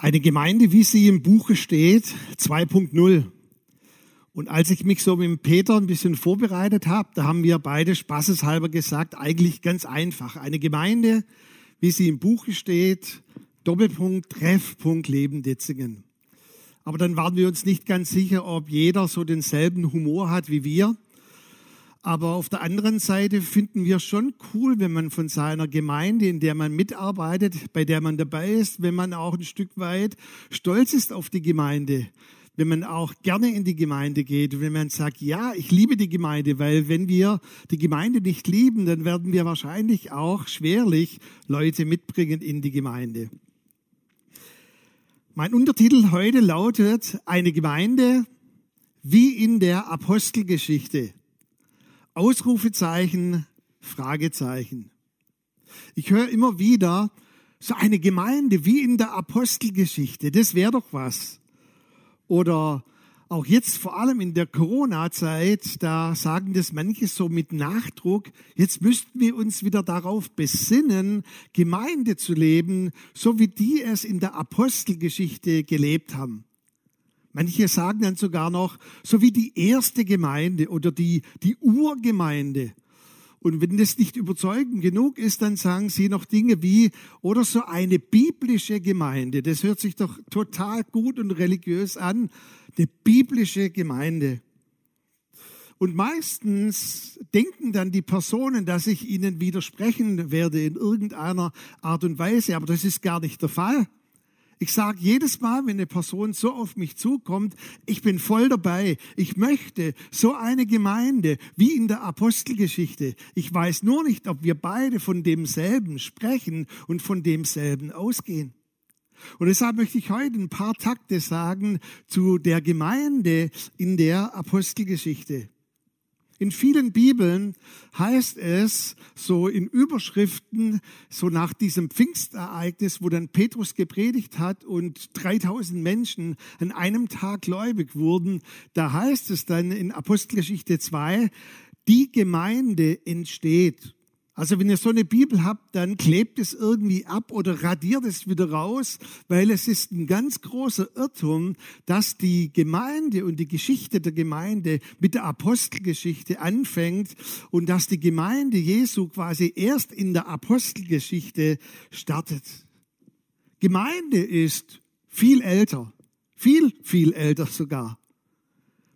Eine Gemeinde, wie sie im Buche steht, 2.0. Und als ich mich so mit Peter ein bisschen vorbereitet habe, da haben wir beide spaßeshalber gesagt, eigentlich ganz einfach. Eine Gemeinde, wie sie im Buche steht, Doppelpunkt, Treffpunkt, Leben Ditzingen. Aber dann waren wir uns nicht ganz sicher, ob jeder so denselben Humor hat wie wir. Aber auf der anderen Seite finden wir schon cool, wenn man von seiner Gemeinde, in der man mitarbeitet, bei der man dabei ist, wenn man auch ein Stück weit stolz ist auf die Gemeinde, wenn man auch gerne in die Gemeinde geht, wenn man sagt, ja, ich liebe die Gemeinde, weil wenn wir die Gemeinde nicht lieben, dann werden wir wahrscheinlich auch schwerlich Leute mitbringen in die Gemeinde. Mein Untertitel heute lautet Eine Gemeinde wie in der Apostelgeschichte. Ausrufezeichen, Fragezeichen. Ich höre immer wieder, so eine Gemeinde wie in der Apostelgeschichte, das wäre doch was. Oder auch jetzt vor allem in der Corona-Zeit, da sagen das manche so mit Nachdruck, jetzt müssten wir uns wieder darauf besinnen, Gemeinde zu leben, so wie die es in der Apostelgeschichte gelebt haben. Manche sagen dann sogar noch, so wie die erste Gemeinde oder die, die Urgemeinde. Und wenn das nicht überzeugend genug ist, dann sagen sie noch Dinge wie, oder so eine biblische Gemeinde. Das hört sich doch total gut und religiös an. Eine biblische Gemeinde. Und meistens denken dann die Personen, dass ich ihnen widersprechen werde in irgendeiner Art und Weise. Aber das ist gar nicht der Fall. Ich sage jedes Mal, wenn eine Person so auf mich zukommt, ich bin voll dabei. Ich möchte so eine Gemeinde wie in der Apostelgeschichte. Ich weiß nur nicht, ob wir beide von demselben sprechen und von demselben ausgehen. Und deshalb möchte ich heute ein paar Takte sagen zu der Gemeinde in der Apostelgeschichte. In vielen Bibeln heißt es so in Überschriften, so nach diesem Pfingstereignis, wo dann Petrus gepredigt hat und 3000 Menschen an einem Tag gläubig wurden, da heißt es dann in Apostelgeschichte 2, die Gemeinde entsteht. Also wenn ihr so eine Bibel habt, dann klebt es irgendwie ab oder radiert es wieder raus, weil es ist ein ganz großer Irrtum, dass die Gemeinde und die Geschichte der Gemeinde mit der Apostelgeschichte anfängt und dass die Gemeinde Jesu quasi erst in der Apostelgeschichte startet. Gemeinde ist viel älter, viel, viel älter sogar.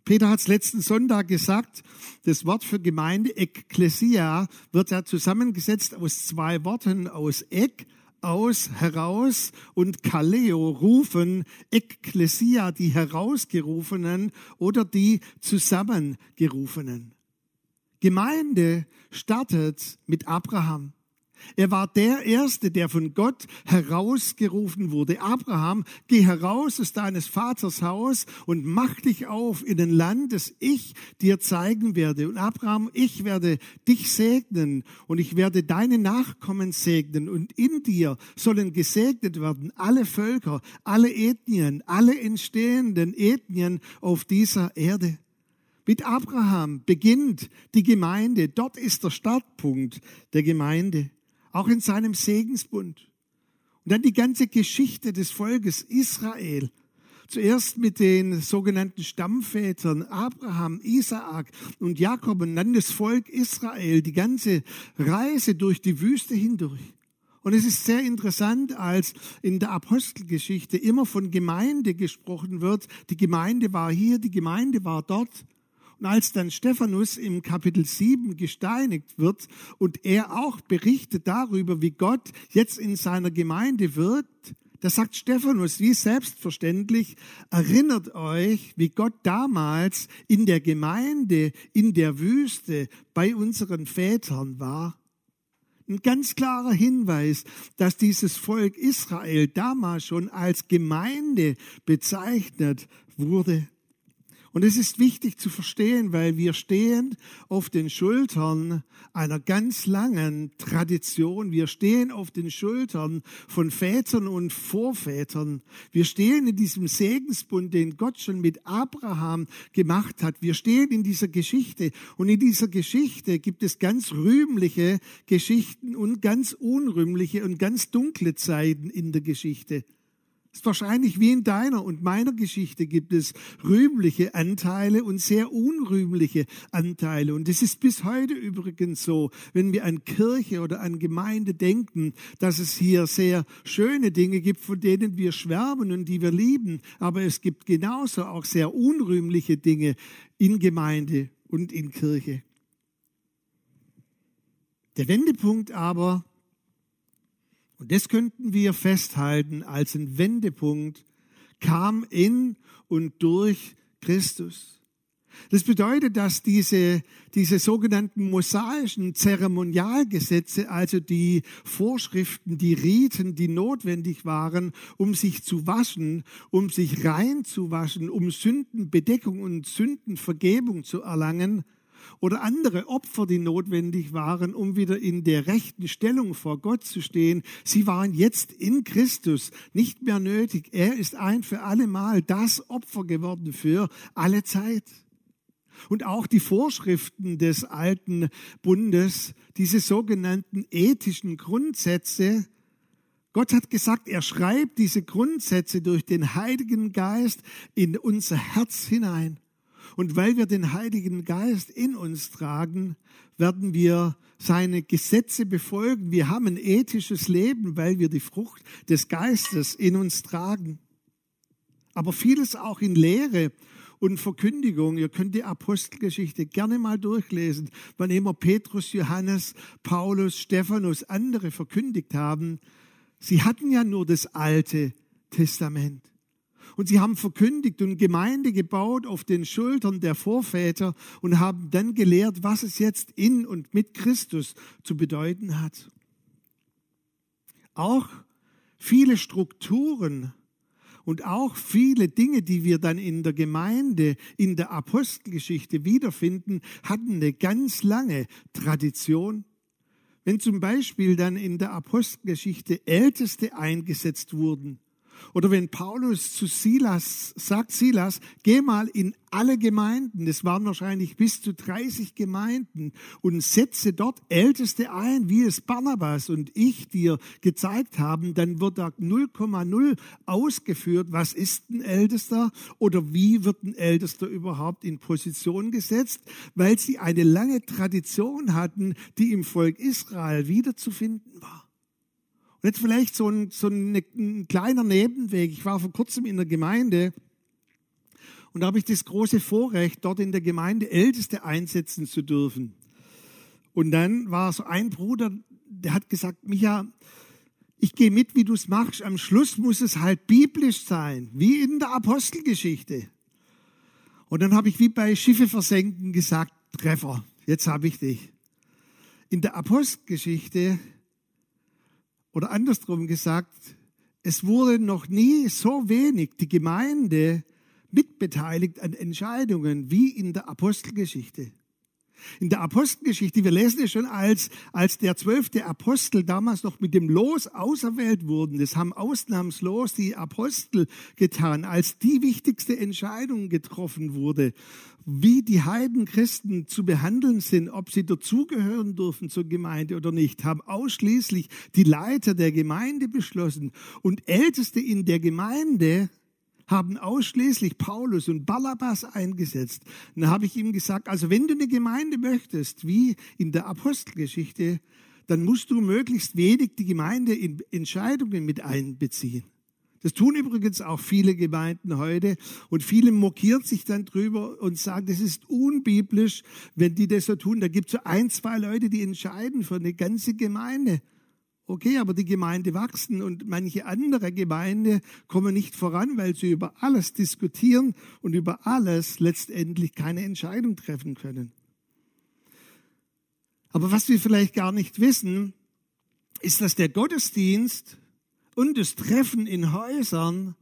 Peter hat es letzten Sonntag gesagt, das Wort für Gemeinde, Ekklesia, wird ja zusammengesetzt aus zwei Worten, aus Ek, aus, heraus und Kaleo, rufen, Ekklesia, die Herausgerufenen oder die Zusammengerufenen. Gemeinde startet mit Abraham. Er war der Erste, der von Gott herausgerufen wurde. Abraham, geh heraus aus deines Vaters Haus und mach dich auf in ein Land, das ich dir zeigen werde. Und Abraham, ich werde dich segnen und ich werde deine Nachkommen segnen. Und in dir sollen gesegnet werden alle Völker, alle Ethnien, alle entstehenden Ethnien auf dieser Erde. Mit Abraham beginnt die Gemeinde. Dort ist der Startpunkt der Gemeinde auch in seinem Segensbund. Und dann die ganze Geschichte des Volkes Israel. Zuerst mit den sogenannten Stammvätern Abraham, Isaak und Jakob und dann das Volk Israel, die ganze Reise durch die Wüste hindurch. Und es ist sehr interessant, als in der Apostelgeschichte immer von Gemeinde gesprochen wird. Die Gemeinde war hier, die Gemeinde war dort. Und als dann Stephanus im Kapitel 7 gesteinigt wird und er auch berichtet darüber, wie Gott jetzt in seiner Gemeinde wirkt, da sagt Stephanus wie selbstverständlich, erinnert euch, wie Gott damals in der Gemeinde, in der Wüste bei unseren Vätern war. Ein ganz klarer Hinweis, dass dieses Volk Israel damals schon als Gemeinde bezeichnet wurde. Und es ist wichtig zu verstehen, weil wir stehen auf den Schultern einer ganz langen Tradition. Wir stehen auf den Schultern von Vätern und Vorvätern. Wir stehen in diesem Segensbund, den Gott schon mit Abraham gemacht hat. Wir stehen in dieser Geschichte. Und in dieser Geschichte gibt es ganz rühmliche Geschichten und ganz unrühmliche und ganz dunkle Zeiten in der Geschichte. Ist wahrscheinlich wie in deiner und meiner Geschichte gibt es rühmliche Anteile und sehr unrühmliche Anteile. Und es ist bis heute übrigens so, wenn wir an Kirche oder an Gemeinde denken, dass es hier sehr schöne Dinge gibt, von denen wir schwärmen und die wir lieben. Aber es gibt genauso auch sehr unrühmliche Dinge in Gemeinde und in Kirche. Der Wendepunkt aber und das könnten wir festhalten als ein Wendepunkt, kam in und durch Christus. Das bedeutet, dass diese, diese sogenannten mosaischen Zeremonialgesetze, also die Vorschriften, die Riten, die notwendig waren, um sich zu waschen, um sich rein zu waschen, um Sündenbedeckung und Sündenvergebung zu erlangen, oder andere Opfer, die notwendig waren, um wieder in der rechten Stellung vor Gott zu stehen. Sie waren jetzt in Christus nicht mehr nötig. Er ist ein für alle Mal das Opfer geworden für alle Zeit. Und auch die Vorschriften des alten Bundes, diese sogenannten ethischen Grundsätze, Gott hat gesagt, er schreibt diese Grundsätze durch den Heiligen Geist in unser Herz hinein. Und weil wir den Heiligen Geist in uns tragen, werden wir seine Gesetze befolgen. Wir haben ein ethisches Leben, weil wir die Frucht des Geistes in uns tragen. Aber vieles auch in Lehre und Verkündigung. Ihr könnt die Apostelgeschichte gerne mal durchlesen, wann immer Petrus, Johannes, Paulus, Stephanus, andere verkündigt haben. Sie hatten ja nur das Alte Testament. Und sie haben verkündigt und Gemeinde gebaut auf den Schultern der Vorväter und haben dann gelehrt, was es jetzt in und mit Christus zu bedeuten hat. Auch viele Strukturen und auch viele Dinge, die wir dann in der Gemeinde, in der Apostelgeschichte wiederfinden, hatten eine ganz lange Tradition. Wenn zum Beispiel dann in der Apostelgeschichte Älteste eingesetzt wurden, oder wenn Paulus zu Silas sagt, Silas, geh mal in alle Gemeinden, das waren wahrscheinlich bis zu 30 Gemeinden, und setze dort Älteste ein, wie es Barnabas und ich dir gezeigt haben, dann wird da 0,0 ausgeführt, was ist ein Ältester oder wie wird ein Ältester überhaupt in Position gesetzt, weil sie eine lange Tradition hatten, die im Volk Israel wiederzufinden war. Und jetzt vielleicht so ein, so ein, ein kleiner Nebenweg. Ich war vor kurzem in der Gemeinde und da habe ich das große Vorrecht, dort in der Gemeinde Älteste einsetzen zu dürfen. Und dann war so ein Bruder, der hat gesagt, Micha, ich gehe mit, wie du es machst. Am Schluss muss es halt biblisch sein, wie in der Apostelgeschichte. Und dann habe ich wie bei Schiffe versenken gesagt, Treffer, jetzt habe ich dich. In der Apostelgeschichte oder andersrum gesagt, es wurde noch nie so wenig die Gemeinde mitbeteiligt an Entscheidungen wie in der Apostelgeschichte. In der Apostelgeschichte, wir lesen es schon, als, als der zwölfte Apostel damals noch mit dem Los auserwählt wurden, das haben ausnahmslos die Apostel getan, als die wichtigste Entscheidung getroffen wurde, wie die Heidenchristen zu behandeln sind, ob sie dazugehören dürfen zur Gemeinde oder nicht, haben ausschließlich die Leiter der Gemeinde beschlossen und Älteste in der Gemeinde haben ausschließlich Paulus und Ballabas eingesetzt. Und da habe ich ihm gesagt, also wenn du eine Gemeinde möchtest, wie in der Apostelgeschichte, dann musst du möglichst wenig die Gemeinde in Entscheidungen mit einbeziehen. Das tun übrigens auch viele Gemeinden heute und viele mokieren sich dann drüber und sagen, das ist unbiblisch, wenn die das so tun. Da gibt es so ein, zwei Leute, die entscheiden für eine ganze Gemeinde. Okay, aber die Gemeinde wachsen und manche andere Gemeinde kommen nicht voran, weil sie über alles diskutieren und über alles letztendlich keine Entscheidung treffen können. Aber was wir vielleicht gar nicht wissen, ist, dass der Gottesdienst und das Treffen in Häusern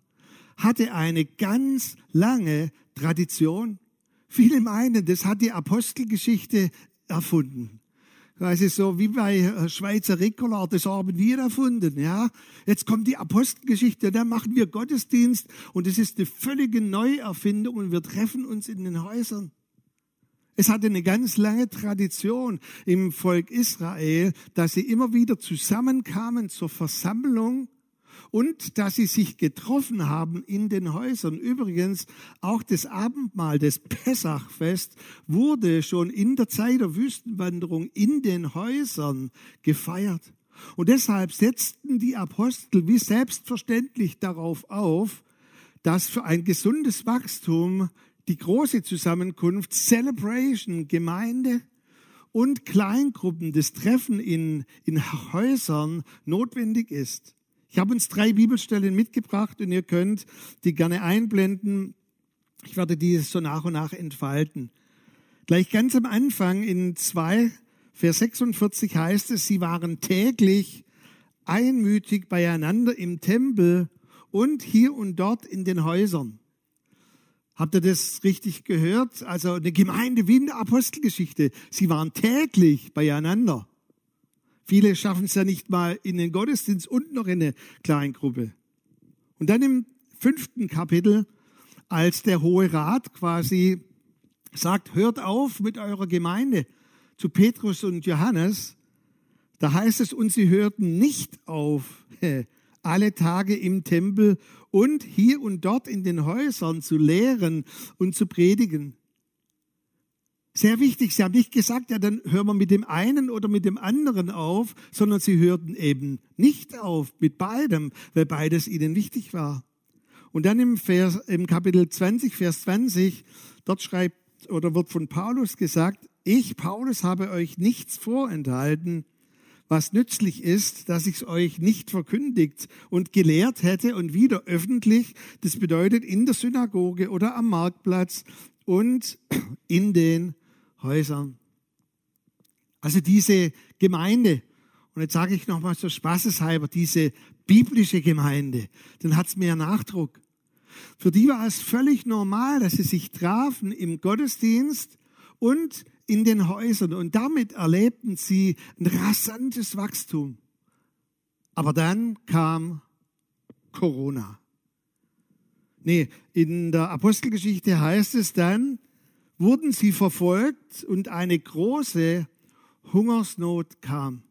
hatte eine ganz lange Tradition. Viele meinen, das hat die Apostelgeschichte erfunden. Das ist so wie bei äh, Schweizer Ricola, das haben wir erfunden, ja. Jetzt kommt die Apostelgeschichte, da machen wir Gottesdienst und es ist eine völlige Neuerfindung und wir treffen uns in den Häusern. Es hatte eine ganz lange Tradition im Volk Israel, dass sie immer wieder zusammenkamen zur Versammlung und dass sie sich getroffen haben in den Häusern. Übrigens, auch das Abendmahl, das Pessachfest, wurde schon in der Zeit der Wüstenwanderung in den Häusern gefeiert. Und deshalb setzten die Apostel wie selbstverständlich darauf auf, dass für ein gesundes Wachstum die große Zusammenkunft, Celebration, Gemeinde und Kleingruppen, das Treffen in, in Häusern notwendig ist. Ich habe uns drei Bibelstellen mitgebracht und ihr könnt die gerne einblenden. Ich werde die so nach und nach entfalten. Gleich ganz am Anfang in 2, Vers 46 heißt es, sie waren täglich einmütig beieinander im Tempel und hier und dort in den Häusern. Habt ihr das richtig gehört? Also eine Gemeinde wie in der Apostelgeschichte. Sie waren täglich beieinander. Viele schaffen es ja nicht mal in den Gottesdienst und noch in eine Kleingruppe. Und dann im fünften Kapitel, als der Hohe Rat quasi sagt, hört auf mit eurer Gemeinde zu Petrus und Johannes, da heißt es, und sie hörten nicht auf, alle Tage im Tempel und hier und dort in den Häusern zu lehren und zu predigen. Sehr wichtig, sie haben nicht gesagt, ja, dann hören wir mit dem einen oder mit dem anderen auf, sondern sie hörten eben nicht auf mit beidem, weil beides ihnen wichtig war. Und dann im, Vers, im Kapitel 20, Vers 20, dort schreibt oder wird von Paulus gesagt, ich, Paulus, habe euch nichts vorenthalten, was nützlich ist, dass ich es euch nicht verkündigt und gelehrt hätte und wieder öffentlich. Das bedeutet in der Synagoge oder am Marktplatz und in den Häusern. Also diese Gemeinde, und jetzt sage ich nochmal so spaßeshalber, diese biblische Gemeinde, dann hat es mehr Nachdruck. Für die war es völlig normal, dass sie sich trafen im Gottesdienst und in den Häusern und damit erlebten sie ein rasantes Wachstum. Aber dann kam Corona. Nee, in der Apostelgeschichte heißt es dann, wurden sie verfolgt und eine große Hungersnot kam.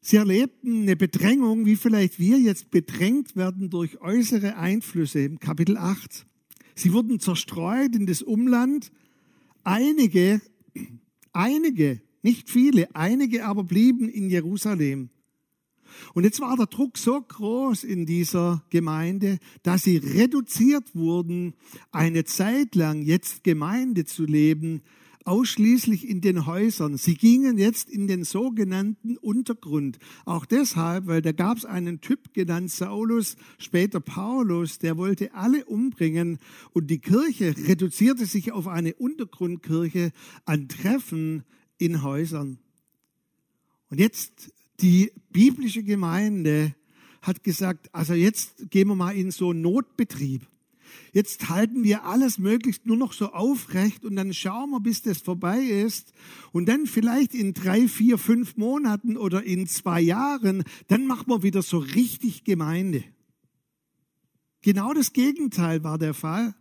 Sie erlebten eine Bedrängung, wie vielleicht wir jetzt bedrängt werden durch äußere Einflüsse im Kapitel 8. Sie wurden zerstreut in das Umland Einige, einige, nicht viele, einige aber blieben in Jerusalem. Und jetzt war der Druck so groß in dieser Gemeinde, dass sie reduziert wurden, eine Zeit lang jetzt Gemeinde zu leben, ausschließlich in den Häusern. Sie gingen jetzt in den sogenannten Untergrund. Auch deshalb, weil da gab es einen Typ genannt Saulus, später Paulus, der wollte alle umbringen und die Kirche reduzierte sich auf eine Untergrundkirche an Treffen in Häusern. Und jetzt die biblische Gemeinde hat gesagt, also jetzt gehen wir mal in so einen Notbetrieb. Jetzt halten wir alles möglichst nur noch so aufrecht und dann schauen wir, bis das vorbei ist. Und dann vielleicht in drei, vier, fünf Monaten oder in zwei Jahren, dann machen wir wieder so richtig Gemeinde. Genau das Gegenteil war der Fall.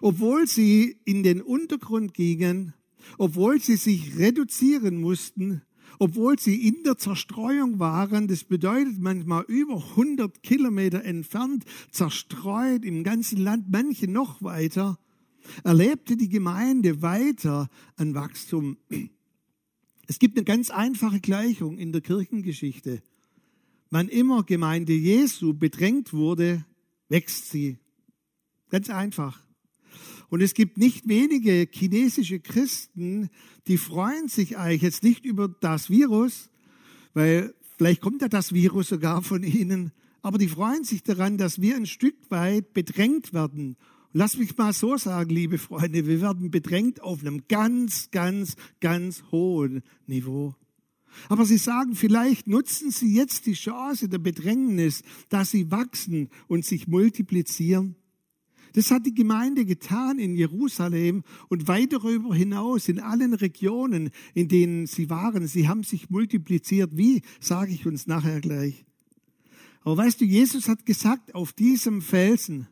Obwohl sie in den Untergrund gingen, obwohl sie sich reduzieren mussten, obwohl sie in der Zerstreuung waren. Das bedeutet manchmal über 100 Kilometer entfernt, zerstreut im ganzen Land, manche noch weiter, erlebte die Gemeinde weiter ein Wachstum. Es gibt eine ganz einfache Gleichung in der Kirchengeschichte. Wann immer Gemeinde Jesu bedrängt wurde, wächst sie. Ganz einfach. Und es gibt nicht wenige chinesische Christen, die freuen sich eigentlich jetzt nicht über das Virus, weil vielleicht kommt ja das Virus sogar von ihnen, aber die freuen sich daran, dass wir ein Stück weit bedrängt werden. Und lass mich mal so sagen, liebe Freunde, wir werden bedrängt auf einem ganz, ganz, ganz hohen Niveau. Aber sie sagen, vielleicht nutzen sie jetzt die Chance der Bedrängnis, dass sie wachsen und sich multiplizieren. Das hat die Gemeinde getan in Jerusalem und weit darüber hinaus in allen Regionen, in denen sie waren. Sie haben sich multipliziert. Wie, sage ich uns nachher gleich. Aber weißt du, Jesus hat gesagt, auf diesem Felsen,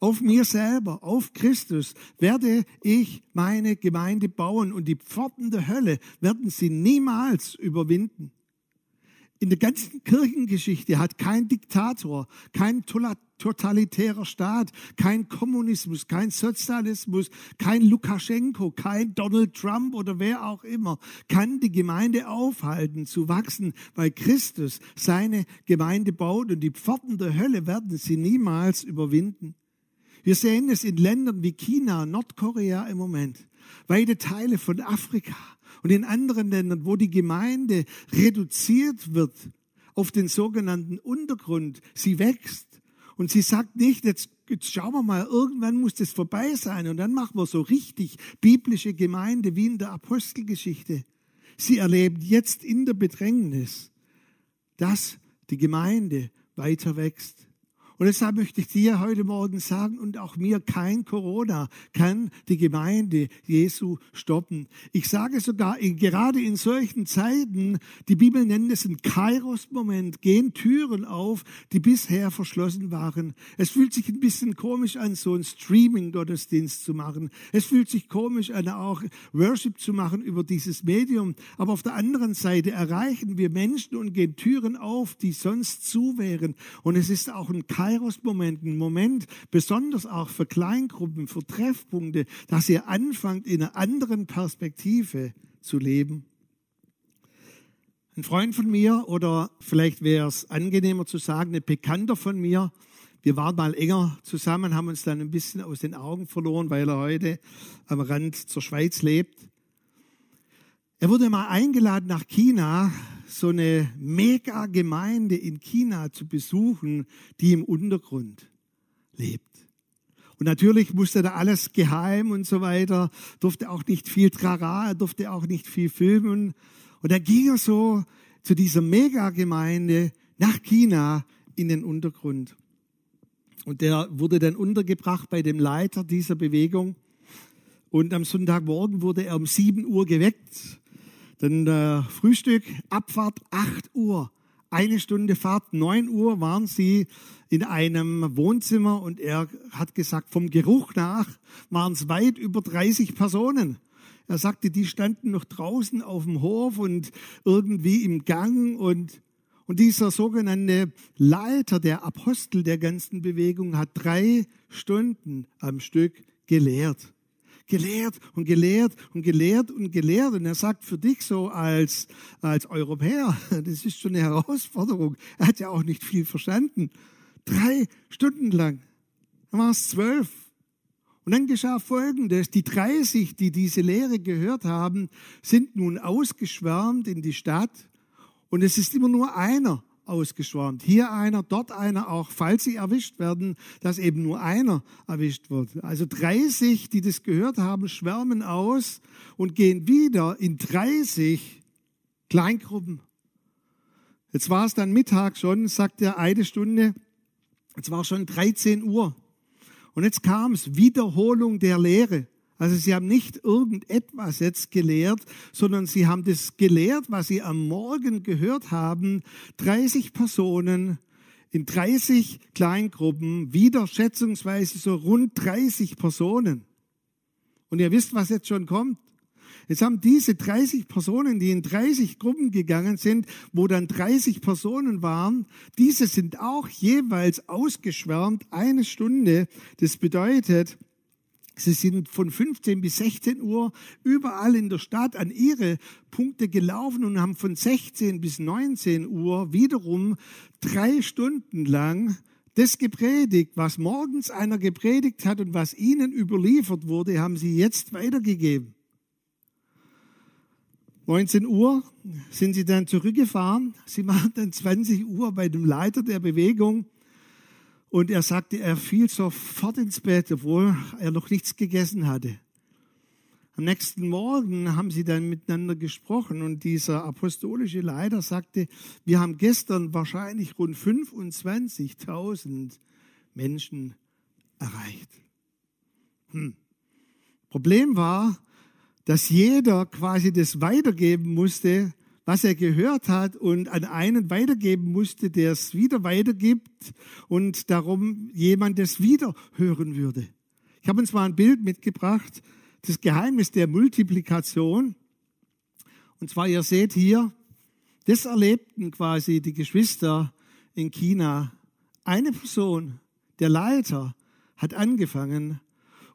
auf mir selber, auf Christus, werde ich meine Gemeinde bauen und die Pforten der Hölle werden sie niemals überwinden. In der ganzen Kirchengeschichte hat kein Diktator, kein totalitärer Staat, kein Kommunismus, kein Sozialismus, kein Lukaschenko, kein Donald Trump oder wer auch immer, kann die Gemeinde aufhalten zu wachsen, weil Christus seine Gemeinde baut und die Pforten der Hölle werden sie niemals überwinden. Wir sehen es in Ländern wie China, Nordkorea im Moment, weite Teile von Afrika und in anderen Ländern, wo die Gemeinde reduziert wird auf den sogenannten Untergrund. Sie wächst und sie sagt nicht, jetzt, jetzt schauen wir mal, irgendwann muss das vorbei sein und dann machen wir so richtig biblische Gemeinde wie in der Apostelgeschichte. Sie erlebt jetzt in der Bedrängnis, dass die Gemeinde weiter wächst. Und deshalb möchte ich dir heute Morgen sagen, und auch mir, kein Corona kann die Gemeinde Jesu stoppen. Ich sage sogar, gerade in solchen Zeiten, die Bibel nennt es ein Kairos-Moment, gehen Türen auf, die bisher verschlossen waren. Es fühlt sich ein bisschen komisch an, so einen Streaming-Gottesdienst zu machen. Es fühlt sich komisch an, auch Worship zu machen über dieses Medium. Aber auf der anderen Seite erreichen wir Menschen und gehen Türen auf, die sonst zu wären. Und es ist auch ein Kairos Kairos-Moment, ein Moment, besonders auch für Kleingruppen, für Treffpunkte, dass ihr anfangt, in einer anderen Perspektive zu leben. Ein Freund von mir oder vielleicht wäre es angenehmer zu sagen, ein Bekannter von mir, wir waren mal enger zusammen, haben uns dann ein bisschen aus den Augen verloren, weil er heute am Rand zur Schweiz lebt. Er wurde mal eingeladen nach China so eine Mega-Gemeinde in China zu besuchen, die im Untergrund lebt. Und natürlich musste da alles geheim und so weiter, durfte auch nicht viel Trara, durfte auch nicht viel filmen. Und da ging er so zu dieser Mega-Gemeinde nach China in den Untergrund. Und der wurde dann untergebracht bei dem Leiter dieser Bewegung. Und am Sonntagmorgen wurde er um 7 Uhr geweckt dann äh, Frühstück, Abfahrt 8 Uhr. Eine Stunde Fahrt, 9 Uhr waren sie in einem Wohnzimmer und er hat gesagt, vom Geruch nach waren es weit über 30 Personen. Er sagte, die standen noch draußen auf dem Hof und irgendwie im Gang und, und dieser sogenannte Leiter, der Apostel der ganzen Bewegung, hat drei Stunden am Stück gelehrt gelehrt und gelehrt und gelehrt und gelehrt. Und er sagt für dich so als, als Europäer, das ist schon eine Herausforderung. Er hat ja auch nicht viel verstanden. Drei Stunden lang. Dann war es zwölf. Und dann geschah Folgendes. Die 30, die diese Lehre gehört haben, sind nun ausgeschwärmt in die Stadt. Und es ist immer nur einer ausgeschwärmt. Hier einer, dort einer, auch falls sie erwischt werden, dass eben nur einer erwischt wird. Also 30, die das gehört haben, schwärmen aus und gehen wieder in 30 Kleingruppen. Jetzt war es dann Mittag schon, sagt er eine Stunde, jetzt war schon 13 Uhr. Und jetzt kam es, Wiederholung der Lehre. Also sie haben nicht irgendetwas jetzt gelehrt, sondern sie haben das gelehrt, was sie am Morgen gehört haben. 30 Personen in 30 Kleingruppen, wieder schätzungsweise so rund 30 Personen. Und ihr wisst, was jetzt schon kommt. Jetzt haben diese 30 Personen, die in 30 Gruppen gegangen sind, wo dann 30 Personen waren, diese sind auch jeweils ausgeschwärmt, eine Stunde. Das bedeutet, Sie sind von 15 bis 16 Uhr überall in der Stadt an ihre Punkte gelaufen und haben von 16 bis 19 Uhr wiederum drei Stunden lang das gepredigt, was morgens einer gepredigt hat und was ihnen überliefert wurde, haben sie jetzt weitergegeben. 19 Uhr sind sie dann zurückgefahren. Sie waren dann 20 Uhr bei dem Leiter der Bewegung und er sagte, er fiel sofort ins Bett, obwohl er noch nichts gegessen hatte. Am nächsten Morgen haben sie dann miteinander gesprochen und dieser apostolische Leiter sagte, wir haben gestern wahrscheinlich rund 25.000 Menschen erreicht. Hm. Problem war, dass jeder quasi das weitergeben musste, was er gehört hat und an einen weitergeben musste, der es wieder weitergibt und darum jemand es wieder hören würde. Ich habe uns mal ein Bild mitgebracht, das Geheimnis der Multiplikation. Und zwar, ihr seht hier, Das erlebten quasi die Geschwister in China. Eine Person, der Leiter, hat angefangen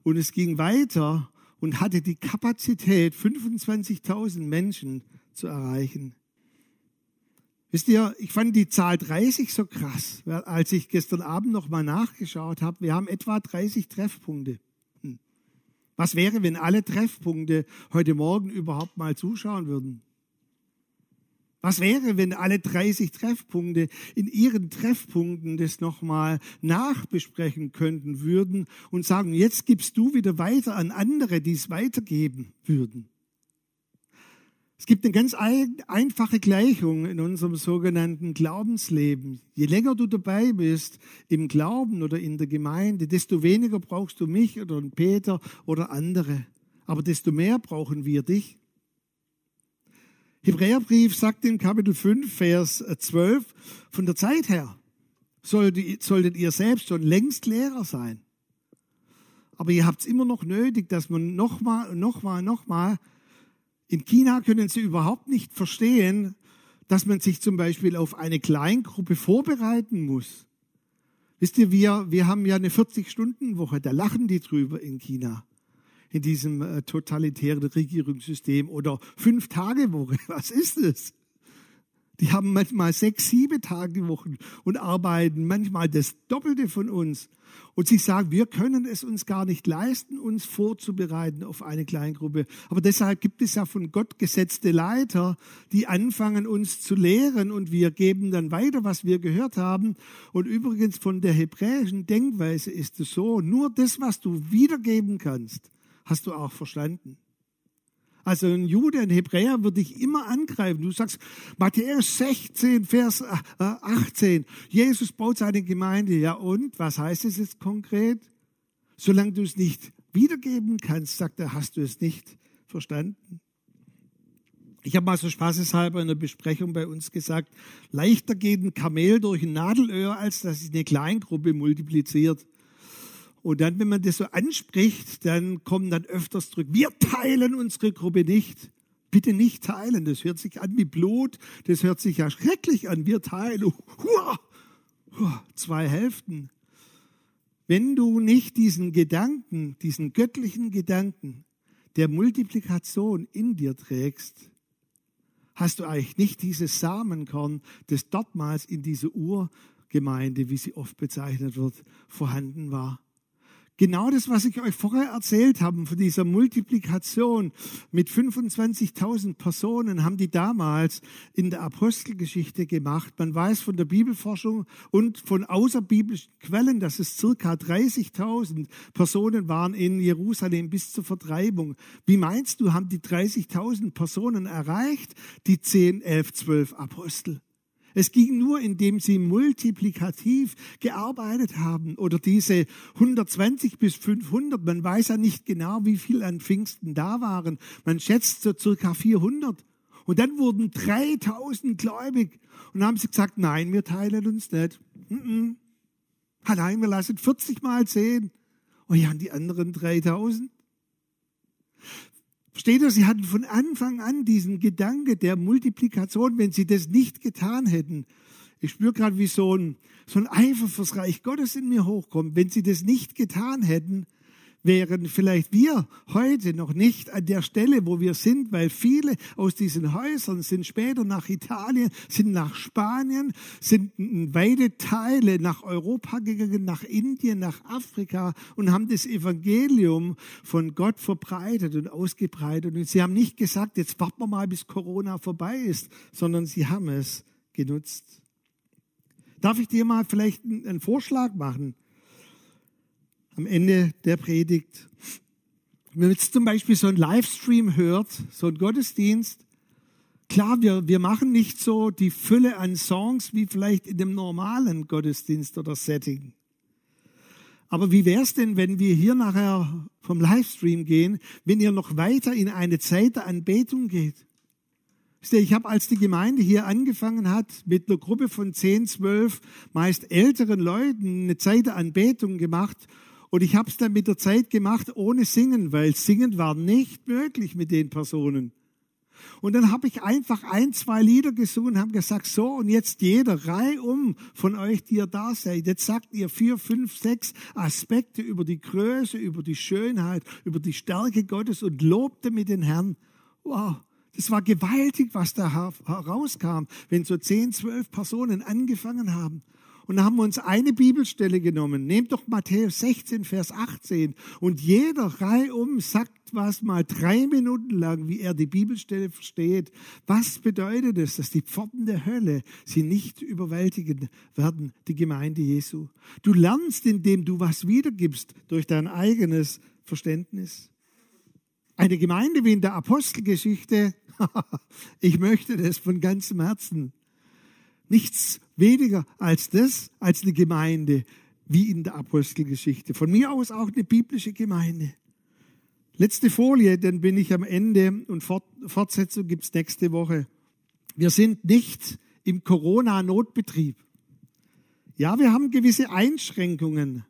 und es ging weiter und hatte die Kapazität, 25.000 Menschen zu erreichen. Wisst ihr, ich fand die Zahl 30 so krass, als ich gestern Abend nochmal nachgeschaut habe. Wir haben etwa 30 Treffpunkte. Hm. Was wäre, wenn alle Treffpunkte heute Morgen überhaupt mal zuschauen würden? Was wäre, wenn alle 30 Treffpunkte in ihren Treffpunkten das nochmal nachbesprechen könnten würden und sagen, jetzt gibst du wieder weiter an andere, die es weitergeben würden? Es gibt eine ganz einfache Gleichung in unserem sogenannten Glaubensleben. Je länger du dabei bist im Glauben oder in der Gemeinde, desto weniger brauchst du mich oder Peter oder andere. Aber desto mehr brauchen wir dich. Hebräerbrief sagt in Kapitel 5, Vers 12, von der Zeit her solltet ihr selbst schon längst Lehrer sein. Aber ihr habt es immer noch nötig, dass man nochmal, nochmal, nochmal, in China können sie überhaupt nicht verstehen, dass man sich zum Beispiel auf eine Kleingruppe vorbereiten muss. Wisst ihr, wir, wir haben ja eine 40-Stunden-Woche, da lachen die drüber in China in diesem äh, totalitären Regierungssystem oder fünf Tage Woche. Was ist es? Die haben manchmal sechs, sieben Tage Wochen und arbeiten manchmal das Doppelte von uns. Und sie sagen, wir können es uns gar nicht leisten, uns vorzubereiten auf eine Kleingruppe. Aber deshalb gibt es ja von Gott gesetzte Leiter, die anfangen, uns zu lehren und wir geben dann weiter, was wir gehört haben. Und übrigens von der hebräischen Denkweise ist es so, nur das, was du wiedergeben kannst, hast du auch verstanden. Also ein Jude, ein Hebräer würde dich immer angreifen. Du sagst, Matthäus 16, Vers 18, äh, Jesus baut seine Gemeinde. Ja und, was heißt es jetzt konkret? Solange du es nicht wiedergeben kannst, sagt er, hast du es nicht verstanden. Ich habe mal so spaßeshalber in einer Besprechung bei uns gesagt, leichter geht ein Kamel durch ein Nadelöhr, als dass sich eine Kleingruppe multipliziert. Und dann, wenn man das so anspricht, dann kommen dann öfters zurück, wir teilen unsere Gruppe nicht. Bitte nicht teilen, das hört sich an wie Blut, das hört sich ja schrecklich an, wir teilen. Hua, hua, zwei Hälften. Wenn du nicht diesen Gedanken, diesen göttlichen Gedanken der Multiplikation in dir trägst, hast du eigentlich nicht dieses Samenkorn, das dortmals in dieser Urgemeinde, wie sie oft bezeichnet wird, vorhanden war. Genau das, was ich euch vorher erzählt habe, von dieser Multiplikation mit 25.000 Personen, haben die damals in der Apostelgeschichte gemacht. Man weiß von der Bibelforschung und von außerbiblischen Quellen, dass es circa 30.000 Personen waren in Jerusalem bis zur Vertreibung. Wie meinst du, haben die 30.000 Personen erreicht, die 10, 11, 12 Apostel? Es ging nur, indem sie multiplikativ gearbeitet haben oder diese 120 bis 500. Man weiß ja nicht genau, wie viel an Pfingsten da waren. Man schätzt so circa 400. Und dann wurden 3000 gläubig. Und haben sie gesagt, nein, wir teilen uns nicht. Mm -mm. Allein, wir lassen 40 mal 10. Und ja, die anderen 3000. Versteht ihr, sie hatten von Anfang an diesen Gedanke der Multiplikation, wenn sie das nicht getan hätten. Ich spüre gerade, wie so ein, so ein Eifer fürs Reich Gottes in mir hochkommt. Wenn sie das nicht getan hätten, wären vielleicht wir heute noch nicht an der Stelle, wo wir sind, weil viele aus diesen Häusern sind später nach Italien, sind nach Spanien, sind in weite Teile nach Europa gegangen, nach Indien, nach Afrika und haben das Evangelium von Gott verbreitet und ausgebreitet. Und sie haben nicht gesagt, jetzt warten wir mal, bis Corona vorbei ist, sondern sie haben es genutzt. Darf ich dir mal vielleicht einen Vorschlag machen? Am Ende der Predigt. Wenn man jetzt zum Beispiel so einen Livestream hört, so einen Gottesdienst, klar, wir, wir machen nicht so die Fülle an Songs wie vielleicht in dem normalen Gottesdienst oder Setting. Aber wie wäre es denn, wenn wir hier nachher vom Livestream gehen, wenn ihr noch weiter in eine Zeit der Anbetung geht? Ich habe, als die Gemeinde hier angefangen hat, mit einer Gruppe von 10, 12, meist älteren Leuten eine Zeit der Anbetung gemacht und ich habe es dann mit der Zeit gemacht ohne Singen, weil Singen war nicht möglich mit den Personen. Und dann habe ich einfach ein, zwei Lieder gesungen und habe gesagt, so und jetzt jeder reihum von euch, die ihr da seid, jetzt sagt ihr vier, fünf, sechs Aspekte über die Größe, über die Schönheit, über die Stärke Gottes und lobte mit den Herrn. Wow, das war gewaltig, was da herauskam, wenn so zehn, zwölf Personen angefangen haben. Und da haben wir uns eine Bibelstelle genommen. Nehmt doch Matthäus 16, Vers 18. Und jeder reihum sagt was mal drei Minuten lang, wie er die Bibelstelle versteht. Was bedeutet es, dass die Pforten der Hölle sie nicht überwältigen werden, die Gemeinde Jesu? Du lernst, indem du was wiedergibst durch dein eigenes Verständnis. Eine Gemeinde wie in der Apostelgeschichte, ich möchte das von ganzem Herzen. Nichts weniger als das, als eine Gemeinde wie in der Apostelgeschichte. Von mir aus auch eine biblische Gemeinde. Letzte Folie, dann bin ich am Ende und Fortsetzung gibt es nächste Woche. Wir sind nicht im Corona-Notbetrieb. Ja, wir haben gewisse Einschränkungen,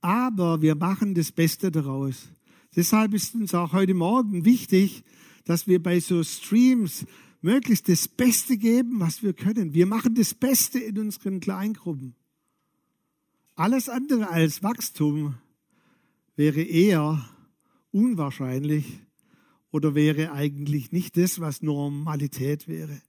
aber wir machen das Beste daraus. Deshalb ist uns auch heute Morgen wichtig, dass wir bei so Streams möglichst das Beste geben, was wir können. Wir machen das Beste in unseren Kleingruppen. Alles andere als Wachstum wäre eher unwahrscheinlich oder wäre eigentlich nicht das, was Normalität wäre.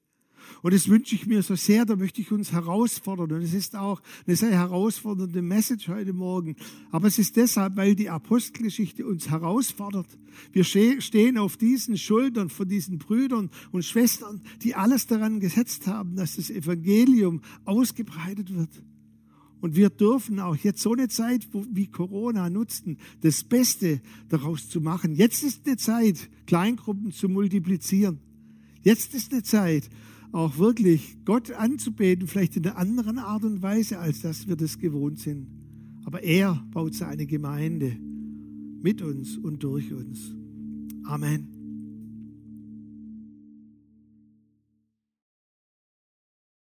Und das wünsche ich mir so sehr, da möchte ich uns herausfordern. Und es ist auch eine sehr herausfordernde Message heute Morgen. Aber es ist deshalb, weil die Apostelgeschichte uns herausfordert. Wir stehen auf diesen Schultern von diesen Brüdern und Schwestern, die alles daran gesetzt haben, dass das Evangelium ausgebreitet wird. Und wir dürfen auch jetzt so eine Zeit wie Corona nutzen, das Beste daraus zu machen. Jetzt ist eine Zeit, Kleingruppen zu multiplizieren. Jetzt ist eine Zeit, auch wirklich Gott anzubeten, vielleicht in einer anderen Art und Weise, als dass wir das gewohnt sind. Aber er baut seine Gemeinde mit uns und durch uns. Amen.